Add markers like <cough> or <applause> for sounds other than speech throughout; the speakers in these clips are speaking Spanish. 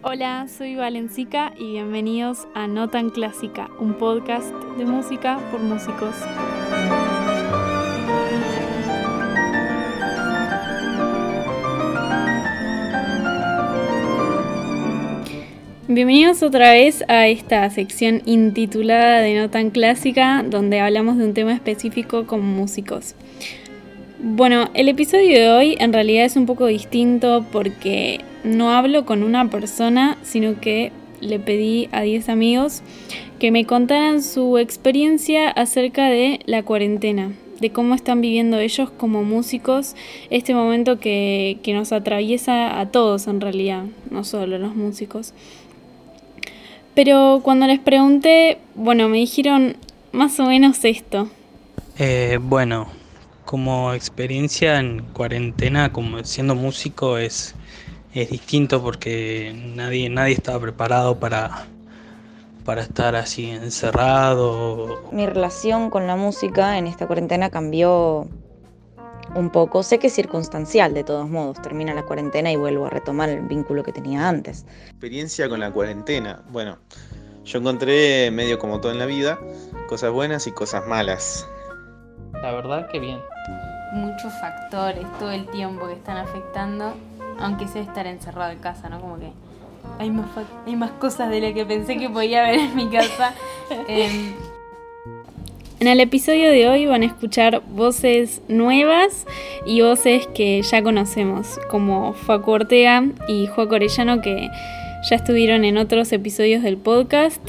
Hola, soy Valencica y bienvenidos a No Tan Clásica, un podcast de música por músicos. Bienvenidos otra vez a esta sección intitulada de No tan clásica, donde hablamos de un tema específico como músicos. Bueno, el episodio de hoy en realidad es un poco distinto porque no hablo con una persona, sino que le pedí a 10 amigos que me contaran su experiencia acerca de la cuarentena, de cómo están viviendo ellos como músicos este momento que, que nos atraviesa a todos en realidad, no solo los músicos. Pero cuando les pregunté, bueno, me dijeron más o menos esto. Eh, bueno, como experiencia en cuarentena, como siendo músico, es, es distinto porque nadie, nadie estaba preparado para, para estar así encerrado. Mi relación con la música en esta cuarentena cambió un poco. Sé que es circunstancial de todos modos. Termina la cuarentena y vuelvo a retomar el vínculo que tenía antes. Experiencia con la cuarentena. Bueno, yo encontré medio como todo en la vida, cosas buenas y cosas malas. La verdad que bien. Muchos factores todo el tiempo que están afectando, aunque sea estar encerrado en casa, ¿no? Como que hay más, hay más cosas de las que pensé que podía haber en mi casa. <laughs> Em, en el episodio de hoy van a escuchar voces nuevas y voces que ya conocemos, como Facu Ortega y Juan Orellano, que ya estuvieron en otros episodios del podcast,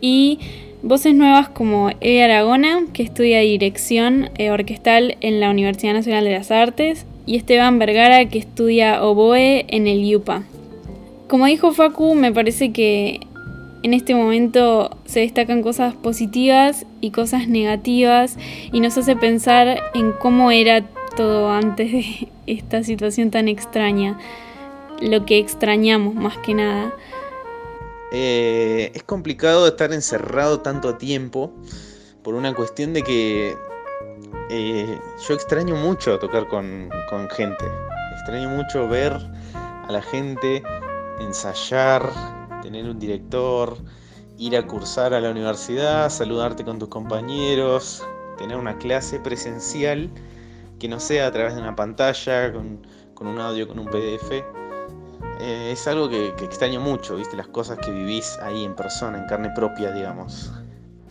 y voces nuevas como Eve Aragona, que estudia dirección eh, orquestal en la Universidad Nacional de las Artes, y Esteban Vergara, que estudia oboe en el IUPA. Como dijo Facu, me parece que en este momento se destacan cosas positivas y cosas negativas y nos hace pensar en cómo era todo antes de <laughs> esta situación tan extraña, lo que extrañamos más que nada. Eh, es complicado estar encerrado tanto tiempo por una cuestión de que eh, yo extraño mucho tocar con, con gente, extraño mucho ver a la gente ensayar, tener un director, ir a cursar a la universidad, saludarte con tus compañeros, tener una clase presencial que no sea a través de una pantalla, con, un audio, con un PDF. Eh, es algo que, que, extraño mucho, ¿viste? Las cosas que vivís ahí en persona, en carne propia, digamos.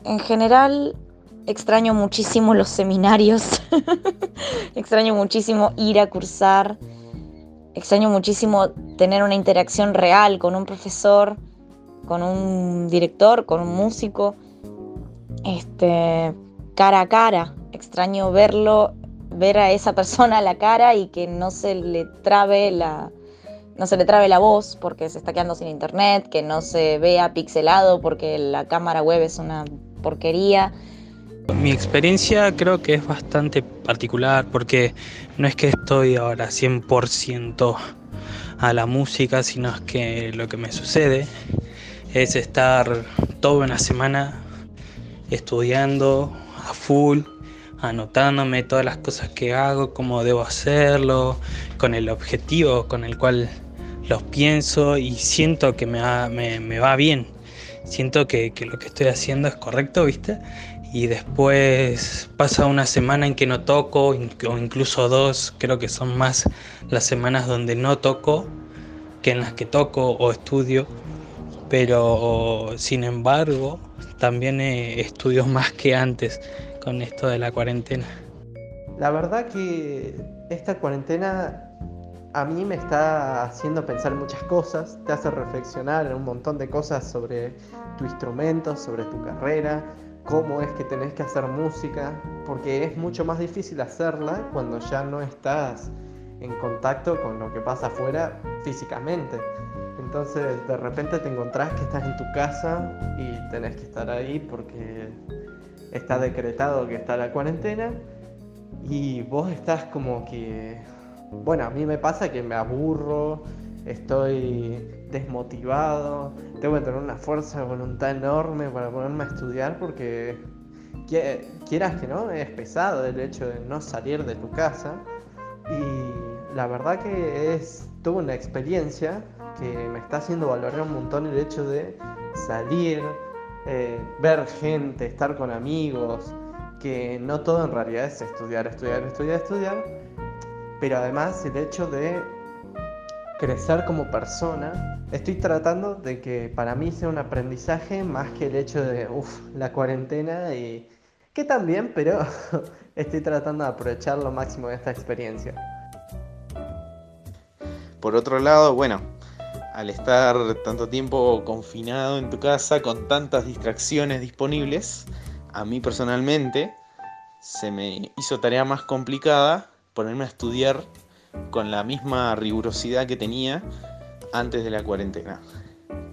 En general, extraño muchísimo los seminarios. <laughs> extraño muchísimo ir a cursar. Extraño muchísimo tener una interacción real con un profesor con un director, con un músico, este, cara a cara. Extraño verlo, ver a esa persona a la cara y que no se le trabe la, no se le trabe la voz porque se está quedando sin internet, que no se vea pixelado porque la cámara web es una porquería. Mi experiencia creo que es bastante particular porque no es que estoy ahora 100% a la música, sino es que lo que me sucede es estar toda una semana estudiando a full, anotándome todas las cosas que hago, cómo debo hacerlo, con el objetivo con el cual los pienso y siento que me va, me, va bien. Siento que, que, lo que estoy haciendo es correcto, ¿viste? Y después pasa una semana en que no toco, o incluso dos, creo que son más las semanas donde no toco que en las que toco o estudio pero sin embargo también estudio <laughs> más que antes con esto de la cuarentena. La verdad que esta cuarentena a mí me está haciendo pensar muchas cosas, te hace reflexionar en un montón de cosas sobre tu instrumento, sobre tu carrera, cómo es que tenés que hacer música, porque es mucho más difícil hacerla cuando ya no estás en contacto con lo que pasa afuera físicamente. Entonces de repente te encontrás que estás en tu casa y tenés que estar ahí porque está decretado que está la cuarentena y vos estás como que, bueno, a mí me pasa que me aburro, estoy desmotivado, tengo que tener una fuerza de voluntad enorme para ponerme a estudiar porque quieras que no, es pesado el hecho de no salir de tu casa. Y la verdad que es tuve una experiencia que me está haciendo valorar un montón el hecho de salir, eh, ver gente, estar con amigos, que no todo en realidad es estudiar, estudiar, estudiar, estudiar, pero además el hecho de crecer como persona, estoy tratando de que para mí sea un aprendizaje más que el hecho de, la cuarentena y que también, pero <laughs> estoy tratando de aprovechar lo máximo de esta experiencia. Por otro lado, bueno, al estar tanto tiempo confinado en tu casa con tantas distracciones disponibles, a mí personalmente se me hizo tarea más complicada ponerme a estudiar con la misma rigurosidad que tenía antes de la cuarentena.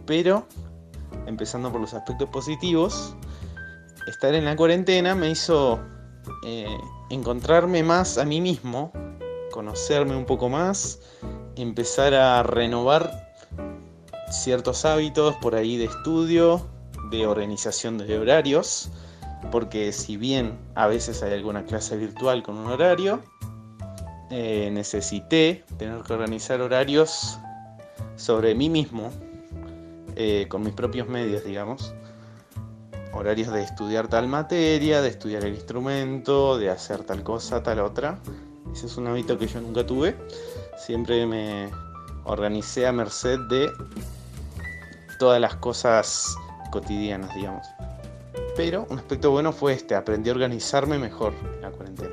Pero, empezando por los aspectos positivos, estar en la cuarentena me hizo eh, encontrarme más a mí mismo, conocerme un poco más, empezar a renovar ciertos hábitos por ahí de estudio, de organización de horarios, porque si bien a veces hay alguna clase virtual con un horario, eh, necesité tener que organizar horarios sobre mí mismo, eh, con mis propios medios, digamos. Horarios de estudiar tal materia, de estudiar el instrumento, de hacer tal cosa, tal otra. Ese es un hábito que yo nunca tuve. Siempre me organicé a merced de todas las cosas cotidianas, digamos. Pero un aspecto bueno fue este, aprendí a organizarme mejor en la cuarentena.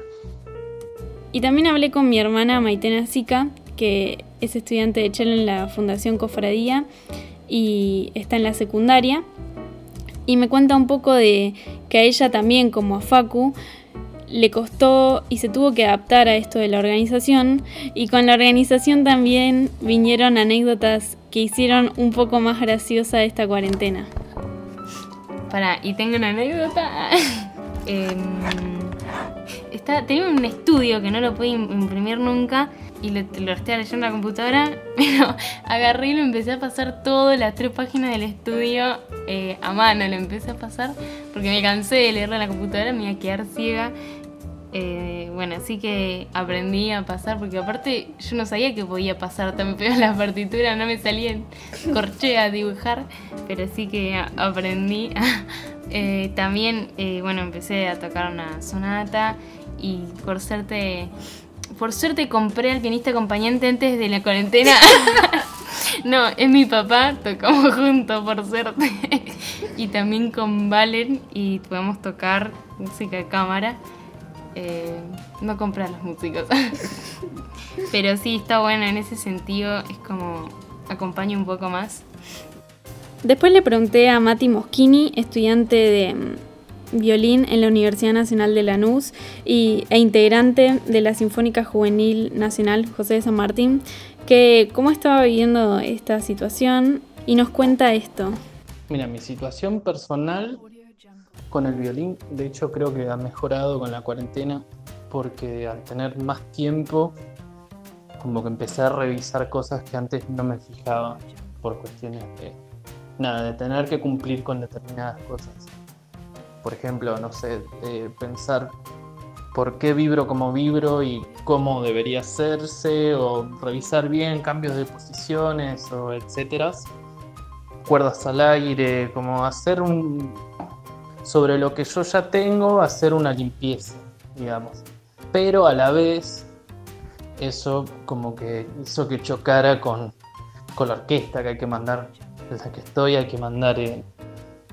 Y también hablé con mi hermana Maitena Sica, que es estudiante de cello en la Fundación Cofradía y está en la secundaria. Y me cuenta un poco de que a ella también, como a Facu, le costó y se tuvo que adaptar a esto de la organización. Y con la organización también vinieron anécdotas que hicieron un poco más graciosa esta cuarentena. Para, y tengo una anécdota. <laughs> eh, está, tenía un estudio que no lo pude imprimir nunca y lo, lo estoy leyendo en la computadora, <laughs> pero agarré y lo empecé a pasar todas las tres páginas del estudio eh, a mano, lo empecé a pasar porque me cansé de leerlo en la computadora, me iba a quedar ciega. Eh, bueno, así que aprendí a pasar, porque aparte yo no sabía que podía pasar tan feo las partituras, no me salía en corché a dibujar, pero sí que aprendí. <laughs> eh, también, bueno, empecé a tocar una sonata y por suerte, por suerte compré al pianista acompañante antes de la cuarentena. <laughs> no, es mi papá, tocamos juntos por suerte. <laughs> y también con Valen y podemos tocar música de cámara. Eh, no comprar los músicos. <laughs> Pero sí, está bueno en ese sentido, es como acompaña un poco más. Después le pregunté a Mati Moschini, estudiante de violín en la Universidad Nacional de Lanús y, e integrante de la Sinfónica Juvenil Nacional José de San Martín, que cómo estaba viviendo esta situación y nos cuenta esto. Mira, mi situación personal con el violín, de hecho creo que ha mejorado con la cuarentena porque al tener más tiempo, como que empecé a revisar cosas que antes no me fijaba por cuestiones de, nada, de tener que cumplir con determinadas cosas. Por ejemplo, no sé, de pensar por qué vibro como vibro y cómo debería hacerse, o revisar bien cambios de posiciones, o etcétera. Cuerdas al aire, como hacer un, sobre lo que yo ya tengo, hacer una limpieza, digamos. Pero a la vez, eso como que hizo que chocara con, con la orquesta que hay que mandar, la que estoy, hay que mandar eh,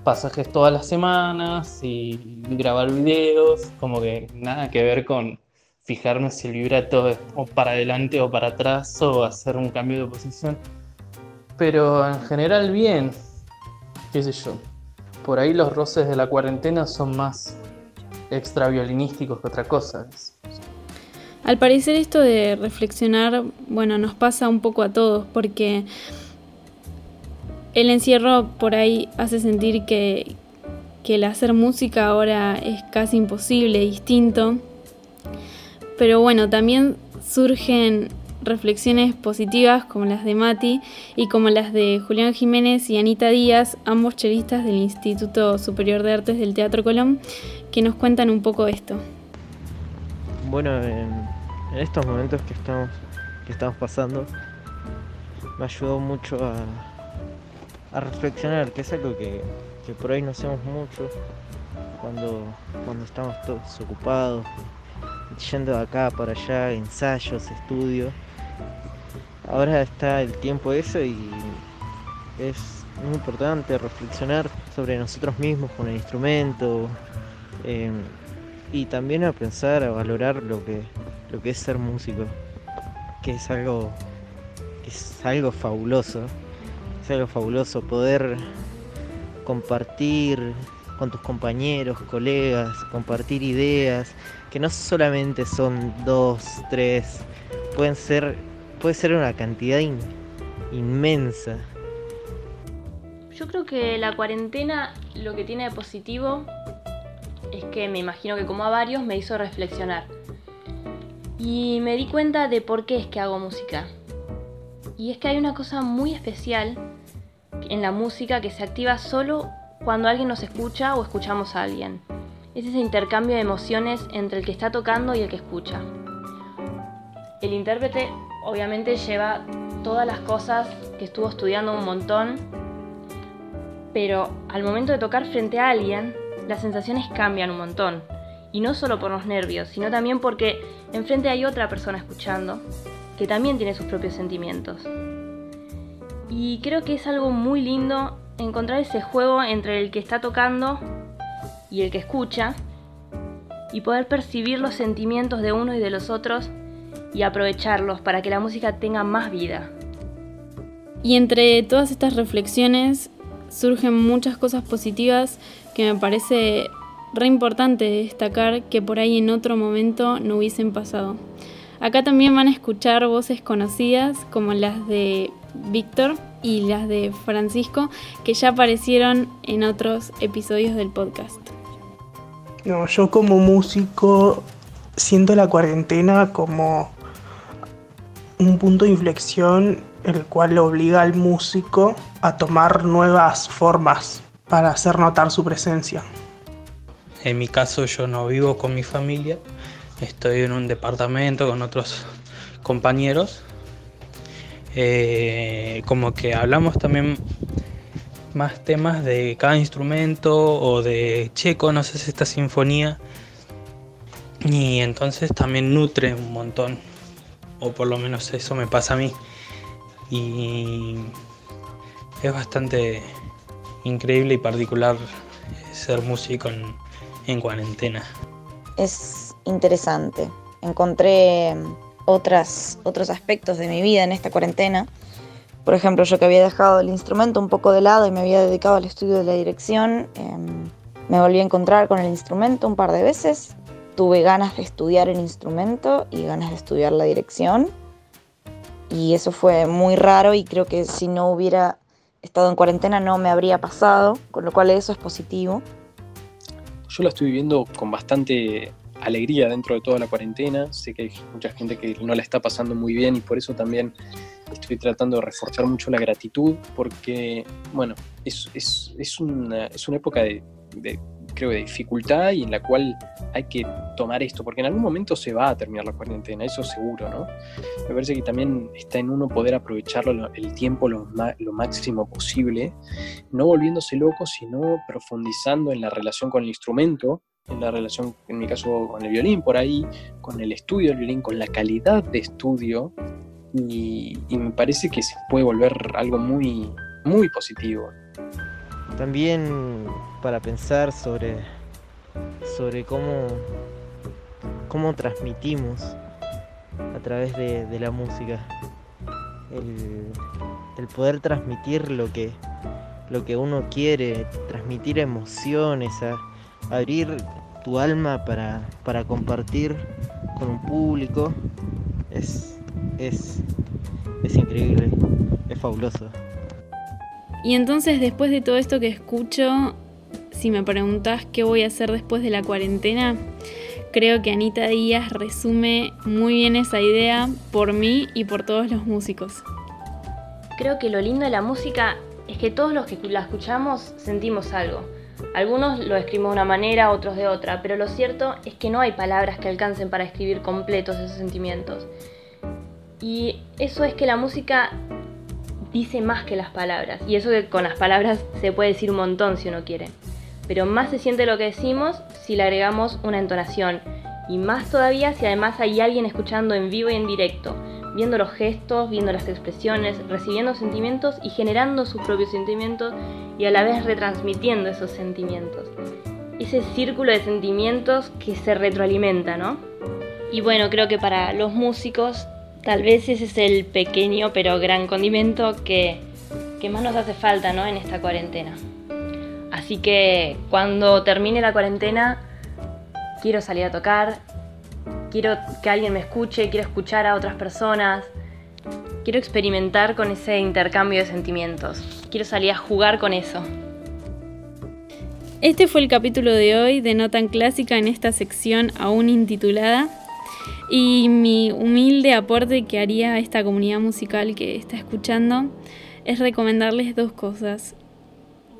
pasajes todas las semanas y grabar videos, como que nada que ver con fijarme si el vibrato es o para adelante o para atrás o hacer un cambio de posición. Pero en general bien, qué sé yo por ahí los roces de la cuarentena son más extra violinísticos que otra cosa. Al parecer esto de reflexionar, bueno, nos pasa un poco a todos porque el encierro por ahí hace sentir que, que el hacer música ahora es casi imposible, distinto. Pero bueno, también surgen reflexiones positivas como las de Mati y como las de Julián Jiménez y Anita Díaz, ambos chelistas del Instituto Superior de Artes del Teatro Colón, que nos cuentan un poco esto. Bueno, en, estos momentos que estamos, que estamos pasando, me ayudó mucho a, a reflexionar, que es algo que, que por ahí no hacemos mucho cuando, cuando estamos todos ocupados, yendo de acá para allá, ensayos, estudios. Ahora está el tiempo eso y es muy importante reflexionar sobre nosotros mismos con el instrumento eh, y también a pensar, a valorar lo que, lo que es ser músico, que es algo, que es algo fabuloso, algo fabuloso poder compartir con tus compañeros, colegas, compartir ideas, que no solamente son dos, tres, pueden ser, puede ser una cantidad inmensa. Yo creo que la cuarentena lo que tiene de positivo es que me imagino que como a varios me hizo reflexionar. Y me di cuenta de por qué es que hago música. Y es que hay una cosa muy especial en la música que se activa solo cuando alguien nos escucha o escuchamos a alguien. Es ese intercambio de emociones entre el que está tocando y el que escucha. El intérprete obviamente lleva todas las cosas que estuvo estudiando un montón, pero al momento de tocar frente a alguien, las sensaciones cambian un montón. Y no solo por los nervios, sino también porque enfrente hay otra persona escuchando, que también tiene sus propios sentimientos. Y creo que es algo muy lindo encontrar ese juego entre el que está tocando y el que escucha, y poder percibir los sentimientos de uno y de los otros y aprovecharlos para que la música tenga más vida. Y entre todas estas reflexiones surgen muchas cosas positivas que me parece re importante destacar que por ahí en otro momento no hubiesen pasado. Acá también van a escuchar voces conocidas como las de Víctor y las de Francisco que ya aparecieron en otros episodios del podcast. No, yo como músico siento la cuarentena como un punto de inflexión el cual obliga al músico a tomar nuevas formas para hacer notar su presencia. En mi caso yo no vivo con mi familia, estoy en un departamento con otros compañeros. Eh, como que hablamos también más temas de cada instrumento o de che, conoces esta sinfonía. Y entonces también nutre un montón, o por lo menos eso me pasa a mí. Y es bastante increíble y particular ser músico en cuarentena. Es interesante. Encontré otras, otros aspectos de mi vida en esta cuarentena. Por ejemplo, yo que había dejado el instrumento un poco de lado y me había dedicado al estudio de la dirección, em, me volví a encontrar con el instrumento un par de veces. Tuve ganas de estudiar el instrumento y ganas de estudiar la dirección. Y eso fue muy raro y creo que si no hubiera estado en cuarentena no me habría pasado, con lo cual eso es positivo. Yo la estoy viviendo con bastante alegría dentro de toda la cuarentena. Sé que hay mucha gente que no la está pasando muy bien y por eso también estoy tratando de reforzar mucho la gratitud porque, bueno, es, es, es, una, es una época de, de creo, de dificultad y en la cual hay que tomar esto, porque en algún momento se va a terminar la cuarentena, eso seguro, ¿no? Me parece que también está en uno poder aprovecharlo el tiempo lo, lo máximo posible, no volviéndose loco, sino profundizando en la relación con el instrumento, en la relación, en mi caso, con el violín por ahí, con el estudio del violín, con la calidad de estudio, y, me parece que se puede volver algo muy, muy positivo. También para pensar sobre, sobre cómo, cómo transmitimos a través de, de la música. El, el, poder transmitir lo que, lo que uno quiere, transmitir emociones, a, abrir tu alma para, para compartir con un público, es, es, es increíble, es fabuloso. Y entonces después de todo esto que escucho, si me preguntas qué voy a hacer después de la cuarentena, creo que Anita Díaz resume muy bien esa idea por mí y por todos los músicos. Creo que lo lindo de la música es que todos los que la escuchamos sentimos algo. Algunos lo escribimos de una manera, otros de otra, pero lo cierto es que no hay palabras que alcancen para escribir completos esos sentimientos. Y eso es que la música dice más que las palabras. Y eso que con las palabras se puede decir un montón si uno quiere. Pero más se siente lo que decimos si le agregamos una entonación. Y más todavía si además hay alguien escuchando en vivo y en directo, viendo los gestos, viendo las expresiones, recibiendo sentimientos y generando sus propios sentimientos y a la vez retransmitiendo esos sentimientos. Ese círculo de sentimientos que se retroalimenta, ¿no? Y bueno, creo que para los músicos tal vez ese es el pequeño pero gran condimento que, más nos hace falta ¿no? en esta cuarentena. Así que cuando termine la cuarentena, quiero salir a tocar, quiero que alguien me escuche, quiero escuchar a otras personas, quiero experimentar con ese intercambio de sentimientos, quiero salir a jugar con eso. Este fue el capítulo de hoy de No tan clásica en esta sección aún intitulada y mi humilde aporte que haría a esta comunidad musical que está escuchando es recomendarles dos cosas.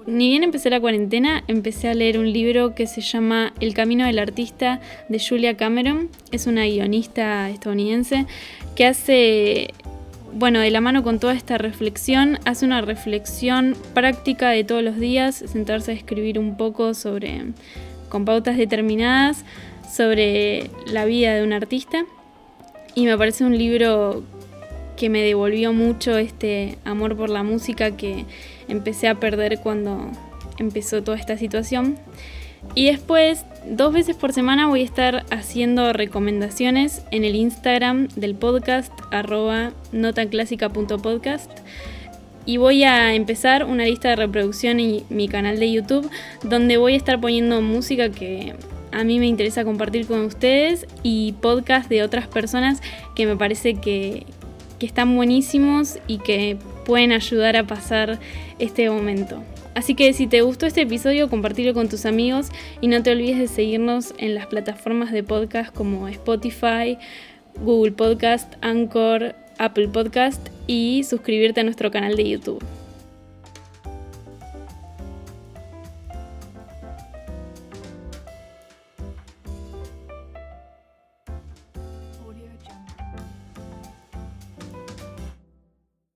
Ni bien empecé la cuarentena, empecé a leer un libro que se llama El Camino del Artista de Julia Cameron. Es una guionista estadounidense que hace, bueno, de la mano con toda esta reflexión, hace una reflexión práctica de todos los días, sentarse a escribir un poco sobre, con pautas determinadas, sobre la vida de un artista y me parece un libro que me devolvió mucho este amor por la música que empecé a perder cuando empezó toda esta situación. Y después, dos veces por semana voy a estar haciendo recomendaciones en el Instagram del podcast, arroba notanclásica.podcast. Y voy a empezar una lista de reproducción en mi canal de YouTube, donde voy a estar poniendo música que a mí me interesa compartir con ustedes y podcast de otras personas que me parece que, están buenísimos y que pueden ayudar a pasar este momento. Así que si te gustó este episodio, compartirlo con tus amigos y no te olvides de seguirnos en las plataformas de podcast como Spotify, Google Podcast, Anchor, Apple Podcast y suscribirte a nuestro canal de YouTube.